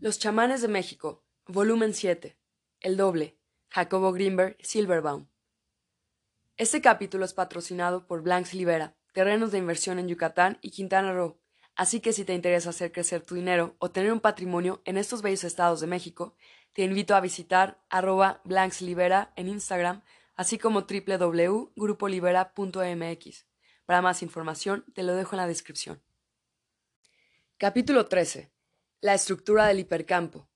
Los chamanes de México, volumen 7, El doble, Jacobo Greenberg, Silverbaum. Este capítulo es patrocinado por Blanks Libera, terrenos de inversión en Yucatán y Quintana Roo. Así que si te interesa hacer crecer tu dinero o tener un patrimonio en estos bellos estados de México, te invito a visitar arroba blankslibera en Instagram, así como www.grupolibera.mx. Para más información, te lo dejo en la descripción. Capítulo 13. La estructura del hipercampo.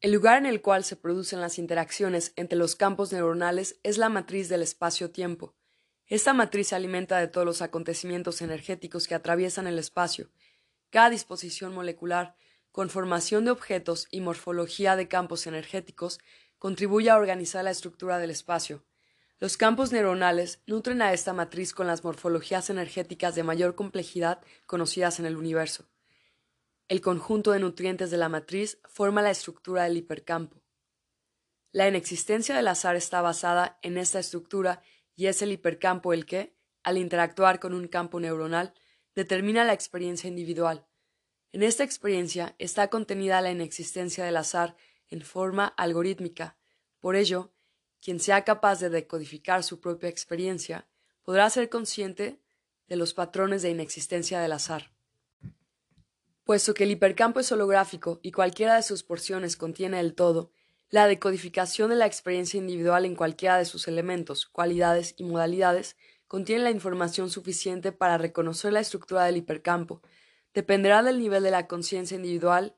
El lugar en el cual se producen las interacciones entre los campos neuronales es la matriz del espacio-tiempo. Esta matriz se alimenta de todos los acontecimientos energéticos que atraviesan el espacio. Cada disposición molecular, conformación de objetos y morfología de campos energéticos contribuye a organizar la estructura del espacio. Los campos neuronales nutren a esta matriz con las morfologías energéticas de mayor complejidad conocidas en el universo. El conjunto de nutrientes de la matriz forma la estructura del hipercampo. La inexistencia del azar está basada en esta estructura y es el hipercampo el que, al interactuar con un campo neuronal, determina la experiencia individual. En esta experiencia está contenida la inexistencia del azar en forma algorítmica. Por ello, quien sea capaz de decodificar su propia experiencia podrá ser consciente de los patrones de inexistencia del azar. Puesto que el hipercampo es holográfico y cualquiera de sus porciones contiene el todo, la decodificación de la experiencia individual en cualquiera de sus elementos, cualidades y modalidades contiene la información suficiente para reconocer la estructura del hipercampo. Dependerá del nivel de la conciencia individual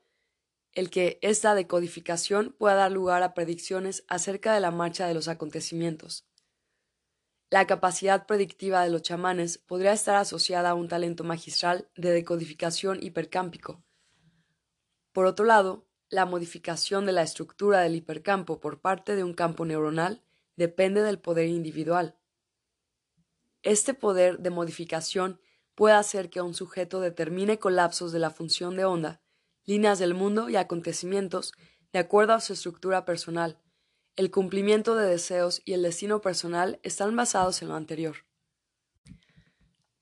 el que esta decodificación pueda dar lugar a predicciones acerca de la marcha de los acontecimientos. La capacidad predictiva de los chamanes podría estar asociada a un talento magistral de decodificación hipercámpico. Por otro lado, la modificación de la estructura del hipercampo por parte de un campo neuronal depende del poder individual. Este poder de modificación puede hacer que un sujeto determine colapsos de la función de onda líneas del mundo y acontecimientos de acuerdo a su estructura personal. El cumplimiento de deseos y el destino personal están basados en lo anterior.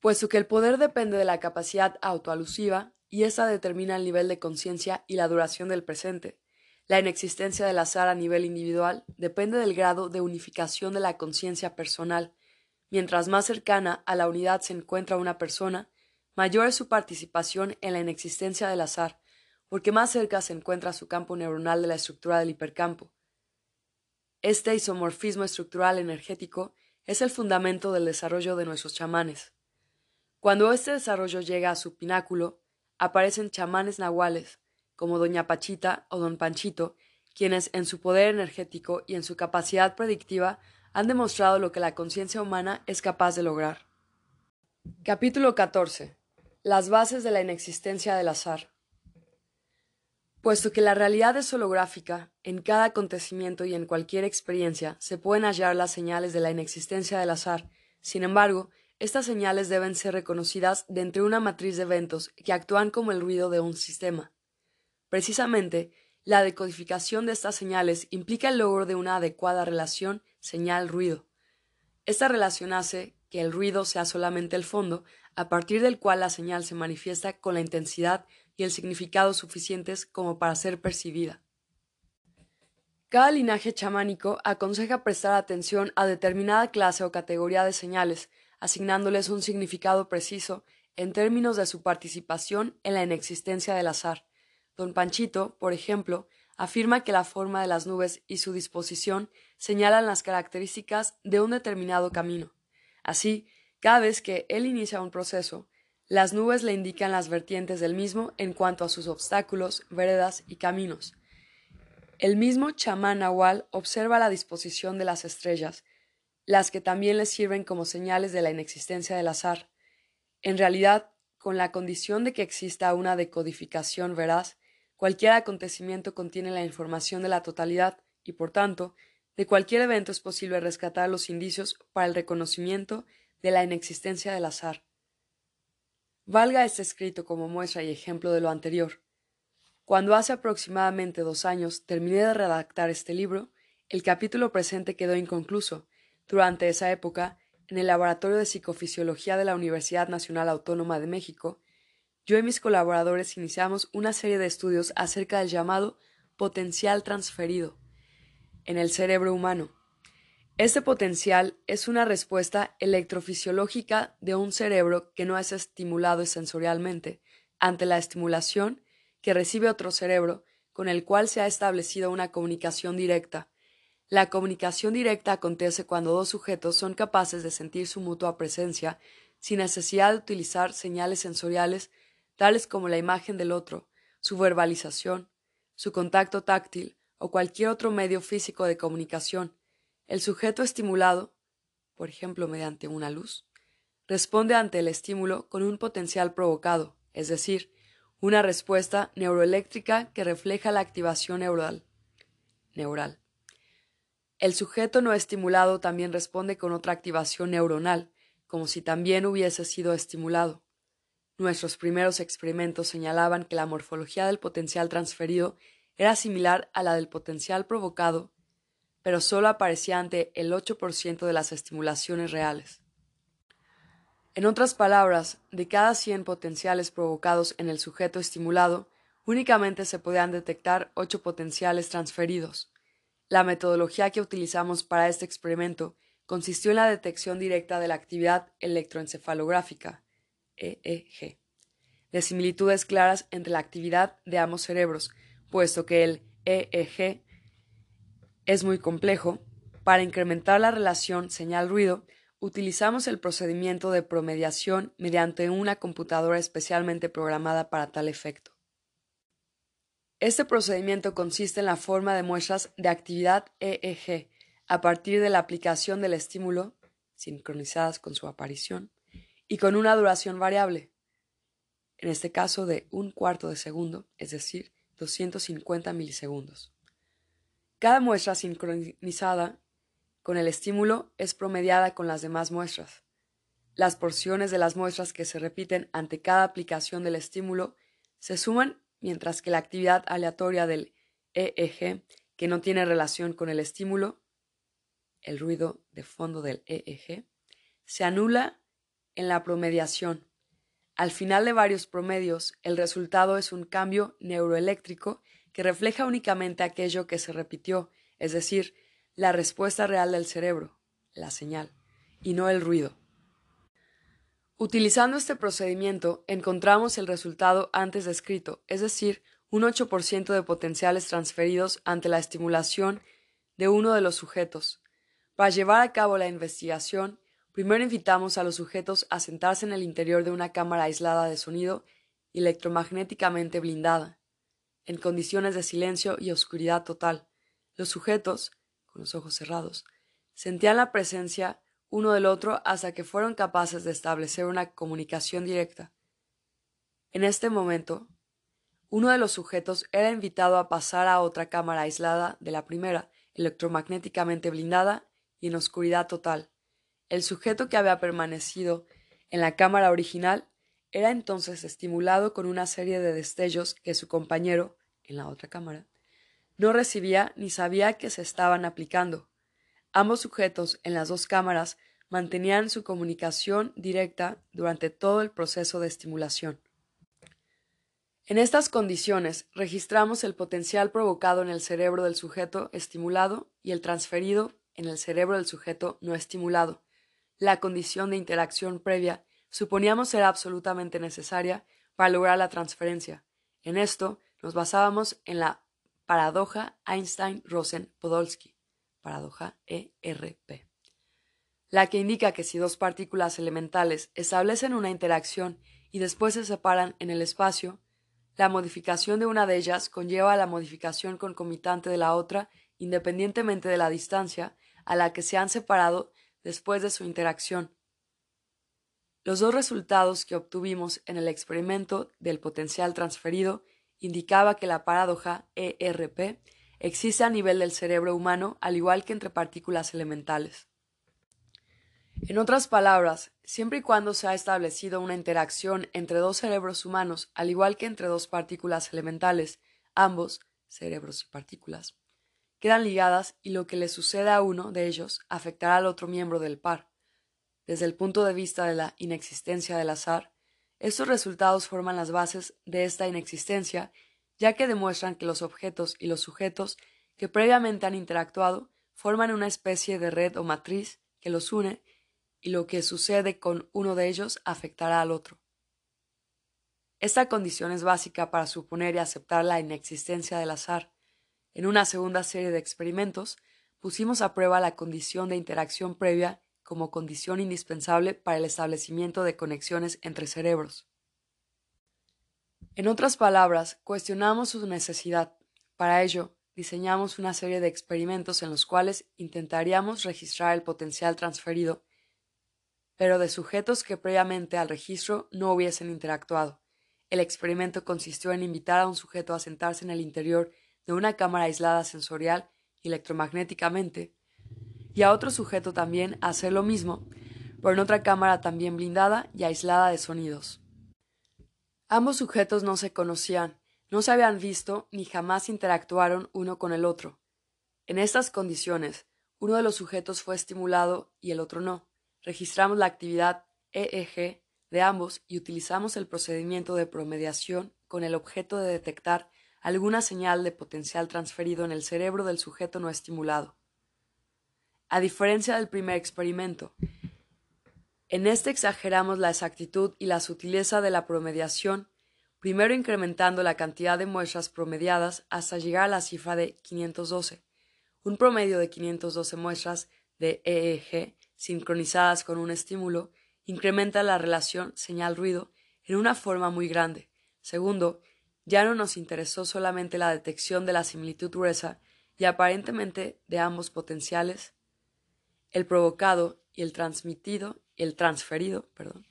Puesto que el poder depende de la capacidad autoalusiva y esa determina el nivel de conciencia y la duración del presente, la inexistencia del azar a nivel individual depende del grado de unificación de la conciencia personal. Mientras más cercana a la unidad se encuentra una persona, mayor es su participación en la inexistencia del azar, porque más cerca se encuentra su campo neuronal de la estructura del hipercampo. Este isomorfismo estructural energético es el fundamento del desarrollo de nuestros chamanes. Cuando este desarrollo llega a su pináculo, aparecen chamanes nahuales, como Doña Pachita o Don Panchito, quienes en su poder energético y en su capacidad predictiva han demostrado lo que la conciencia humana es capaz de lograr. Capítulo 14. Las bases de la inexistencia del azar. Puesto que la realidad es holográfica, en cada acontecimiento y en cualquier experiencia se pueden hallar las señales de la inexistencia del azar. Sin embargo, estas señales deben ser reconocidas de una matriz de eventos que actúan como el ruido de un sistema. Precisamente, la decodificación de estas señales implica el logro de una adecuada relación señal-ruido. Esta relación hace que el ruido sea solamente el fondo, a partir del cual la señal se manifiesta con la intensidad y el significado suficientes como para ser percibida. Cada linaje chamánico aconseja prestar atención a determinada clase o categoría de señales, asignándoles un significado preciso en términos de su participación en la inexistencia del azar. Don Panchito, por ejemplo, afirma que la forma de las nubes y su disposición señalan las características de un determinado camino. Así, cada vez que él inicia un proceso, las nubes le indican las vertientes del mismo en cuanto a sus obstáculos, veredas y caminos. El mismo chamán Nahual observa la disposición de las estrellas, las que también le sirven como señales de la inexistencia del azar. En realidad, con la condición de que exista una decodificación veraz, cualquier acontecimiento contiene la información de la totalidad y, por tanto, de cualquier evento es posible rescatar los indicios para el reconocimiento de la inexistencia del azar. Valga este escrito como muestra y ejemplo de lo anterior. Cuando hace aproximadamente dos años terminé de redactar este libro, el capítulo presente quedó inconcluso. Durante esa época, en el Laboratorio de Psicofisiología de la Universidad Nacional Autónoma de México, yo y mis colaboradores iniciamos una serie de estudios acerca del llamado potencial transferido en el cerebro humano. Este potencial es una respuesta electrofisiológica de un cerebro que no es estimulado sensorialmente ante la estimulación que recibe otro cerebro con el cual se ha establecido una comunicación directa. La comunicación directa acontece cuando dos sujetos son capaces de sentir su mutua presencia sin necesidad de utilizar señales sensoriales tales como la imagen del otro, su verbalización, su contacto táctil o cualquier otro medio físico de comunicación. El sujeto estimulado, por ejemplo mediante una luz, responde ante el estímulo con un potencial provocado, es decir, una respuesta neuroeléctrica que refleja la activación neural. El sujeto no estimulado también responde con otra activación neuronal, como si también hubiese sido estimulado. Nuestros primeros experimentos señalaban que la morfología del potencial transferido era similar a la del potencial provocado, pero solo aparecía ante el 8% de las estimulaciones reales. En otras palabras, de cada 100 potenciales provocados en el sujeto estimulado, únicamente se podían detectar 8 potenciales transferidos. La metodología que utilizamos para este experimento consistió en la detección directa de la actividad electroencefalográfica, EEG, de similitudes claras entre la actividad de ambos cerebros, puesto que el EEG es muy complejo. Para incrementar la relación señal-ruido, utilizamos el procedimiento de promediación mediante una computadora especialmente programada para tal efecto. Este procedimiento consiste en la forma de muestras de actividad EEG a partir de la aplicación del estímulo, sincronizadas con su aparición, y con una duración variable, en este caso de un cuarto de segundo, es decir, 250 milisegundos. Cada muestra sincronizada con el estímulo es promediada con las demás muestras. Las porciones de las muestras que se repiten ante cada aplicación del estímulo se suman mientras que la actividad aleatoria del EEG, que no tiene relación con el estímulo, el ruido de fondo del EEG, se anula en la promediación. Al final de varios promedios, el resultado es un cambio neuroeléctrico que refleja únicamente aquello que se repitió, es decir, la respuesta real del cerebro, la señal, y no el ruido. Utilizando este procedimiento, encontramos el resultado antes descrito, es decir, un 8% de potenciales transferidos ante la estimulación de uno de los sujetos. Para llevar a cabo la investigación, primero invitamos a los sujetos a sentarse en el interior de una cámara aislada de sonido electromagnéticamente blindada, en condiciones de silencio y oscuridad total. Los sujetos, con los ojos cerrados, sentían la presencia uno del otro hasta que fueron capaces de establecer una comunicación directa. En este momento, uno de los sujetos era invitado a pasar a otra cámara aislada de la primera, electromagnéticamente blindada y en oscuridad total. El sujeto que había permanecido en la cámara original era entonces estimulado con una serie de destellos que su compañero, en la otra cámara, no recibía ni sabía que se estaban aplicando. Ambos sujetos en las dos cámaras mantenían su comunicación directa durante todo el proceso de estimulación. En estas condiciones registramos el potencial provocado en el cerebro del sujeto estimulado y el transferido en el cerebro del sujeto no estimulado. La condición de interacción previa suponíamos ser absolutamente necesaria para lograr la transferencia. En esto nos basábamos en la Paradoja Einstein-Rosen-Podolsky, paradoja ERP, la que indica que si dos partículas elementales establecen una interacción y después se separan en el espacio, la modificación de una de ellas conlleva la modificación concomitante de la otra independientemente de la distancia a la que se han separado después de su interacción. Los dos resultados que obtuvimos en el experimento del potencial transferido indicaba que la paradoja ERP existe a nivel del cerebro humano al igual que entre partículas elementales. En otras palabras, siempre y cuando se ha establecido una interacción entre dos cerebros humanos al igual que entre dos partículas elementales, ambos, cerebros y partículas, quedan ligadas y lo que le suceda a uno de ellos afectará al otro miembro del par. Desde el punto de vista de la inexistencia del azar, Estos resultados forman las bases de esta inexistencia, ya que demuestran que los objetos y los sujetos que previamente han interactuado forman una especie de red o matriz que los une y lo que sucede con uno de ellos afectará al otro. Esta condición es básica para suponer y aceptar la inexistencia del azar. En una segunda serie de experimentos pusimos a prueba la condición de interacción previa como condición indispensable para el establecimiento de conexiones entre cerebros. En otras palabras, cuestionamos su necesidad. Para ello, diseñamos una serie de experimentos en los cuales intentaríamos registrar el potencial transferido, pero de sujetos que previamente al registro no hubiesen interactuado. El experimento consistió en invitar a un sujeto a sentarse en el interior de una cámara aislada sensorial y electromagnéticamente, y a otro sujeto también a hacer lo mismo, pero en otra cámara también blindada y aislada de sonidos. Ambos sujetos no se conocían, no se habían visto ni jamás interactuaron uno con el otro. En estas condiciones, uno de los sujetos fue estimulado y el otro no. Registramos la actividad EEG de ambos y utilizamos el procedimiento de promediación con el objeto de detectar alguna señal de potencial transferido en el cerebro del sujeto no estimulado. A diferencia del primer experimento, en este exageramos la exactitud y la sutileza de la promediación, primero incrementando la cantidad de muestras promediadas hasta llegar a la cifra de 512. Un promedio de 512 muestras de EEG sincronizadas con un estímulo incrementa la relación señal-ruido en una forma muy grande. Segundo, ya no nos interesó solamente la detección de la similitud gruesa y aparentemente de ambos potenciales, el provocado y el transmitido, el transferido, perdón,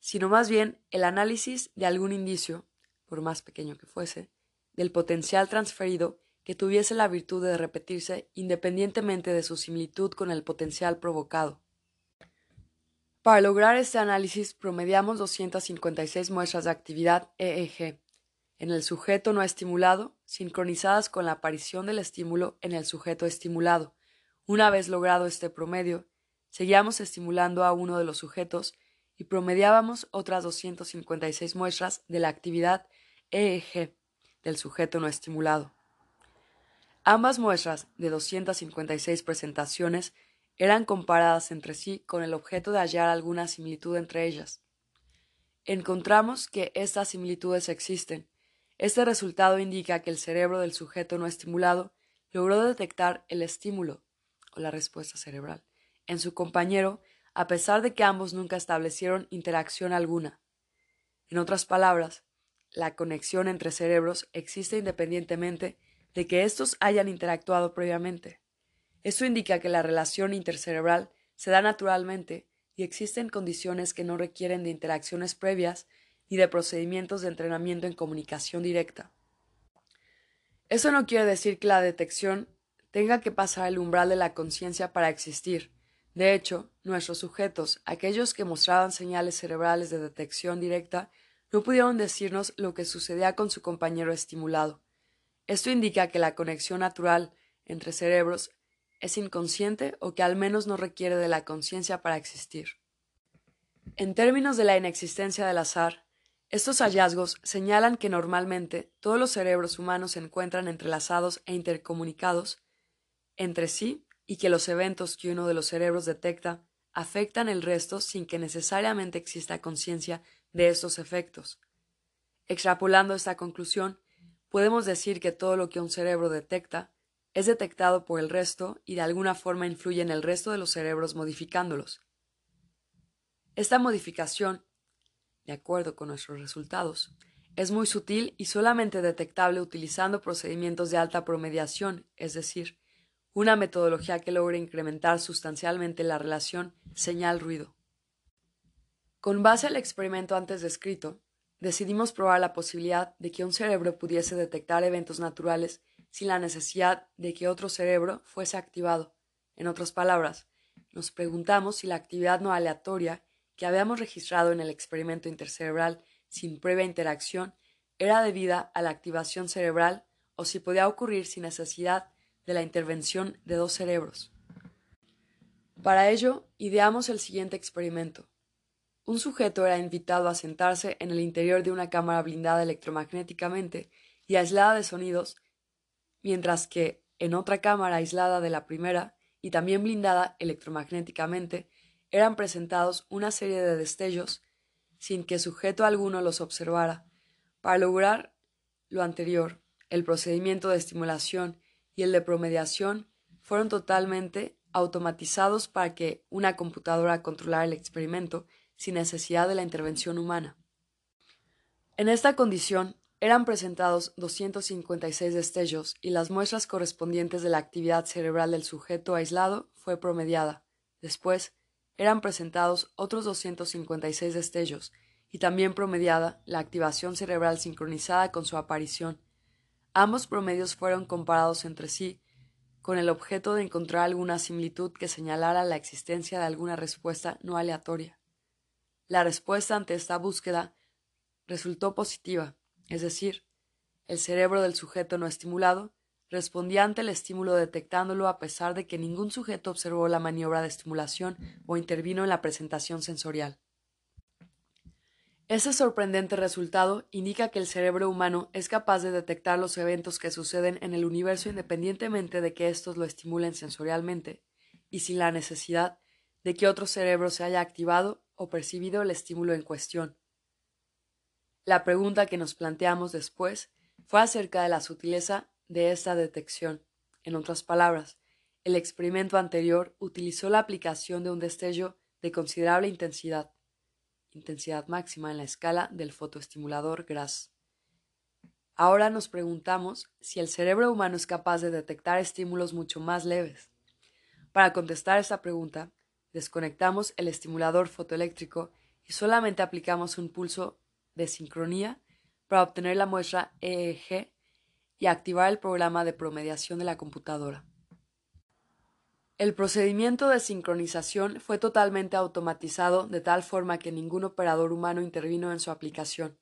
sino más bien el análisis de algún indicio, por más pequeño que fuese, del potencial transferido que tuviese la virtud de repetirse independientemente de su similitud con el potencial provocado. Para lograr este análisis promediamos 256 muestras de actividad EEG en el sujeto no estimulado, sincronizadas con la aparición del estímulo en el sujeto estimulado, una vez logrado este promedio, seguíamos estimulando a uno de los sujetos y promediábamos otras 256 muestras de la actividad EEG del sujeto no estimulado. Ambas muestras de 256 presentaciones eran comparadas entre sí con el objeto de hallar alguna similitud entre ellas. Encontramos que estas similitudes existen. Este resultado indica que el cerebro del sujeto no estimulado logró detectar el estímulo la respuesta cerebral, en su compañero, a pesar de que ambos nunca establecieron interacción alguna. En otras palabras, la conexión entre cerebros existe independientemente de que éstos hayan interactuado previamente. Esto indica que la relación intercerebral se da naturalmente y existen condiciones que no requieren de interacciones previas ni de procedimientos de entrenamiento en comunicación directa. Eso no quiere decir que la detección tenga que pasar el umbral de la conciencia para existir. De hecho, nuestros sujetos, aquellos que mostraban señales cerebrales de detección directa, no pudieron decirnos lo que sucedía con su compañero estimulado. Esto indica que la conexión natural entre cerebros es inconsciente o que al menos no requiere de la conciencia para existir. En términos de la inexistencia del azar, estos hallazgos señalan que normalmente todos los cerebros humanos se encuentran entrelazados e intercomunicados entre sí y que los eventos que uno de los cerebros detecta afectan el resto sin que necesariamente exista conciencia de estos efectos. Extrapolando esta conclusión, podemos decir que todo lo que un cerebro detecta es detectado por el resto y de alguna forma influye en el resto de los cerebros modificándolos. Esta modificación, de acuerdo con nuestros resultados, es muy sutil y solamente detectable utilizando procedimientos de alta promediación, es decir, una metodología que logre incrementar sustancialmente la relación señal-ruido. Con base al experimento antes descrito, decidimos probar la posibilidad de que un cerebro pudiese detectar eventos naturales sin la necesidad de que otro cerebro fuese activado. En otras palabras, nos preguntamos si la actividad no aleatoria que habíamos registrado en el experimento intercerebral sin previa interacción era debida a la activación cerebral o si podía ocurrir sin necesidad de la intervención de dos cerebros. Para ello, ideamos el siguiente experimento. un sujeto era invitado a sentarse en el interior de una cámara blindada electromagnéticamente y aislada de sonidos, mientras que en otra cámara aislada de la primera y también blindada electromagnéticamente eran presentados una serie de destellos sin que sujeto alguno los observara. Para lograr lo anterior, el procedimiento de estimulación y el de promediación fueron totalmente automatizados para que una computadora controlara el experimento sin necesidad de la intervención humana. En esta condición, eran presentados 256 destellos y las muestras correspondientes de la actividad cerebral del sujeto aislado fue promediada. Después, eran presentados otros 256 destellos y también promediada la activación cerebral sincronizada con su aparición. Ambos promedios fueron comparados entre sí con el objeto de encontrar alguna similitud que señalara la existencia de alguna respuesta no aleatoria. La respuesta ante esta búsqueda resultó positiva, es decir, el cerebro del sujeto no estimulado respondía ante el estímulo detectándolo a pesar de que ningún sujeto observó la maniobra de estimulación o intervino en la presentación sensorial. Ese sorprendente resultado indica que el cerebro humano es capaz de detectar los eventos que suceden en el universo independientemente de que éstos lo estimulen sensorialmente, y sin la necesidad de que otro cerebro se haya activado o percibido el estímulo en cuestión. La pregunta que nos planteamos después fue acerca de la sutileza de esta detección. En otras palabras, el experimento anterior utilizó la aplicación de un destello de considerable intensidad, intensidad máxima en la escala del fotoestimulador GRASS. Ahora nos preguntamos si el cerebro humano es capaz de detectar estímulos mucho más leves. Para contestar esta pregunta, desconectamos el estimulador fotoeléctrico y solamente aplicamos un pulso de sincronía para obtener la muestra EEG y activar el programa de promediación de la computadora. El procedimiento de sincronización fue totalmente automatizado de tal forma que ningún operador humano intervino en su aplicación.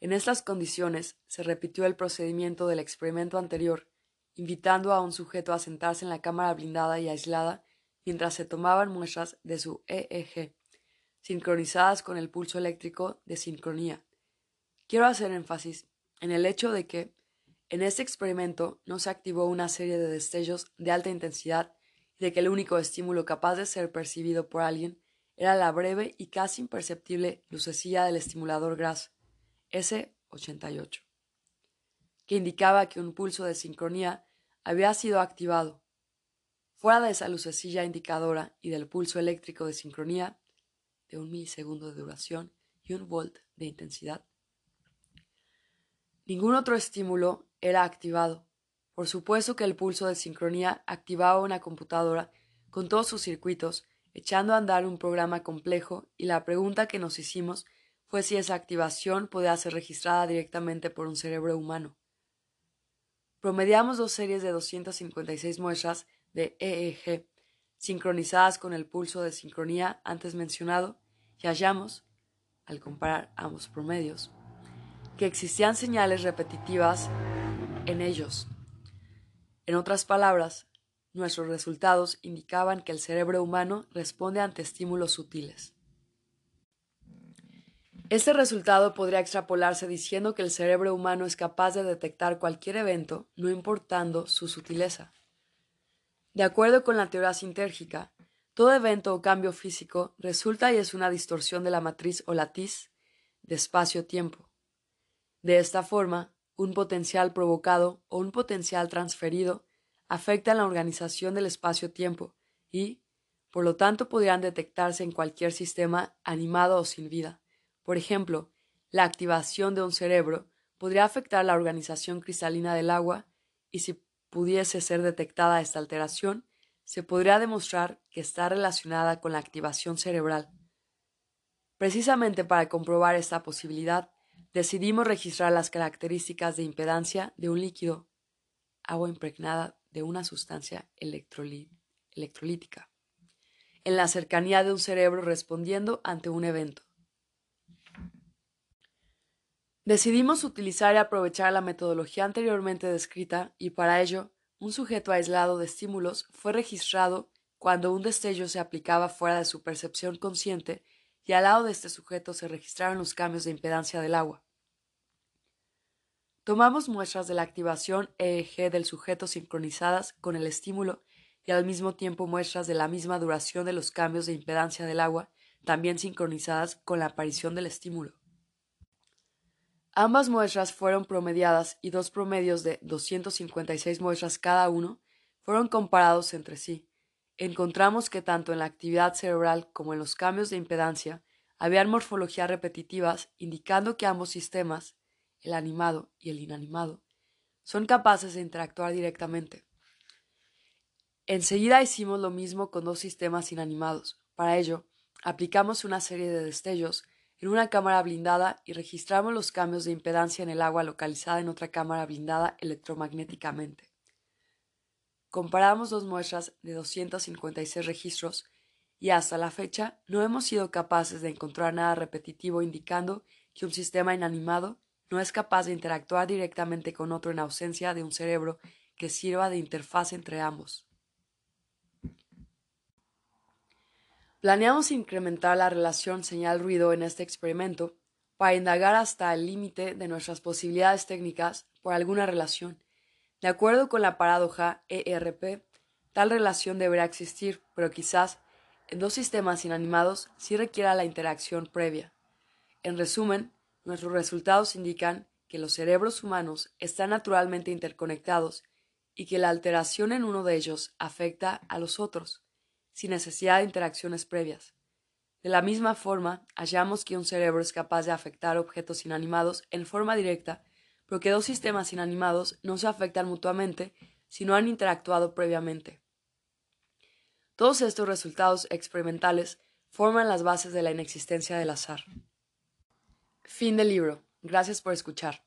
En estas condiciones se repitió el procedimiento del experimento anterior, invitando a un sujeto a sentarse en la cámara blindada y aislada mientras se tomaban muestras de su EEG sincronizadas con el pulso eléctrico de sincronía. Quiero hacer énfasis en el hecho de que en este experimento no se activó una serie de destellos de alta intensidad de que el único estímulo capaz de ser percibido por alguien era la breve y casi imperceptible lucecilla del estimulador GRASS S88, que indicaba que un pulso de sincronía había sido activado. Fuera de esa lucecilla indicadora y del pulso eléctrico de sincronía, de un milisegundo de duración y un volt de intensidad. Ningún otro estímulo era activado. Por supuesto que el pulso de sincronía activaba una computadora con todos sus circuitos, echando a andar un programa complejo, y la pregunta que nos hicimos fue si esa activación podía ser registrada directamente por un cerebro humano. Promediamos dos series de 256 muestras de EEG sincronizadas con el pulso de sincronía antes mencionado, y hallamos, al comparar ambos promedios, que existían señales repetitivas en ellos. En otras palabras, nuestros resultados indicaban que el cerebro humano responde ante estímulos sutiles. Este resultado podría extrapolarse diciendo que el cerebro humano es capaz de detectar cualquier evento, no importando su sutileza. De acuerdo con la teoría sintérgica, todo evento o cambio físico resulta y es una distorsión de la matriz o latiz de espacio-tiempo. De esta forma, un potencial provocado o un potencial transferido afecta la organización del espacio-tiempo y, por lo tanto, podrían detectarse en cualquier sistema animado o sin vida. Por ejemplo, la activación de un cerebro podría afectar la organización cristalina del agua y si pudiese ser detectada esta alteración, se podría demostrar que está relacionada con la activación cerebral. Precisamente para comprobar esta posibilidad, decidimos registrar las características de impedancia de un líquido, agua impregnada de una sustancia electrolítica, en la cercanía de un cerebro respondiendo ante un evento. Decidimos utilizar y aprovechar la metodología anteriormente descrita y para ello un sujeto aislado de estímulos fue registrado cuando un destello se aplicaba fuera de su percepción consciente y al lado de este sujeto se registraron los cambios de impedancia del agua. Tomamos muestras de la activación EEG del sujeto sincronizadas con el estímulo y al mismo tiempo muestras de la misma duración de los cambios de impedancia del agua, también sincronizadas con la aparición del estímulo. Ambas muestras fueron promediadas y dos promedios de 256 muestras cada uno fueron comparados entre sí. Encontramos que tanto en la actividad cerebral como en los cambios de impedancia habían morfologías repetitivas indicando que ambos sistemas el animado y el inanimado, son capaces de interactuar directamente. Enseguida hicimos lo mismo con dos sistemas inanimados. Para ello, aplicamos una serie de destellos en una cámara blindada y registramos los cambios de impedancia en el agua localizada en otra cámara blindada electromagnéticamente. Comparamos dos muestras de 256 registros y hasta la fecha no hemos sido capaces de encontrar nada repetitivo indicando que un sistema inanimado no es capaz de interactuar directamente con otro en ausencia de un cerebro que sirva de interfaz entre ambos. Planeamos incrementar la relación señal-ruido en este experimento para indagar hasta el límite de nuestras posibilidades técnicas por alguna relación. De acuerdo con la paradoja ERP, tal relación deberá existir, pero quizás en dos sistemas inanimados sí requiera la interacción previa. En resumen, Nuestros resultados indican que los cerebros humanos están naturalmente interconectados y que la alteración en uno de ellos afecta a los otros, sin necesidad de interacciones previas. De la misma forma, hallamos que un cerebro es capaz de afectar objetos inanimados en forma directa, pero que dos sistemas inanimados no se afectan mutuamente si no han interactuado previamente. Todos estos resultados experimentales forman las bases de la inexistencia del azar. Fin del libro. Gracias por escuchar.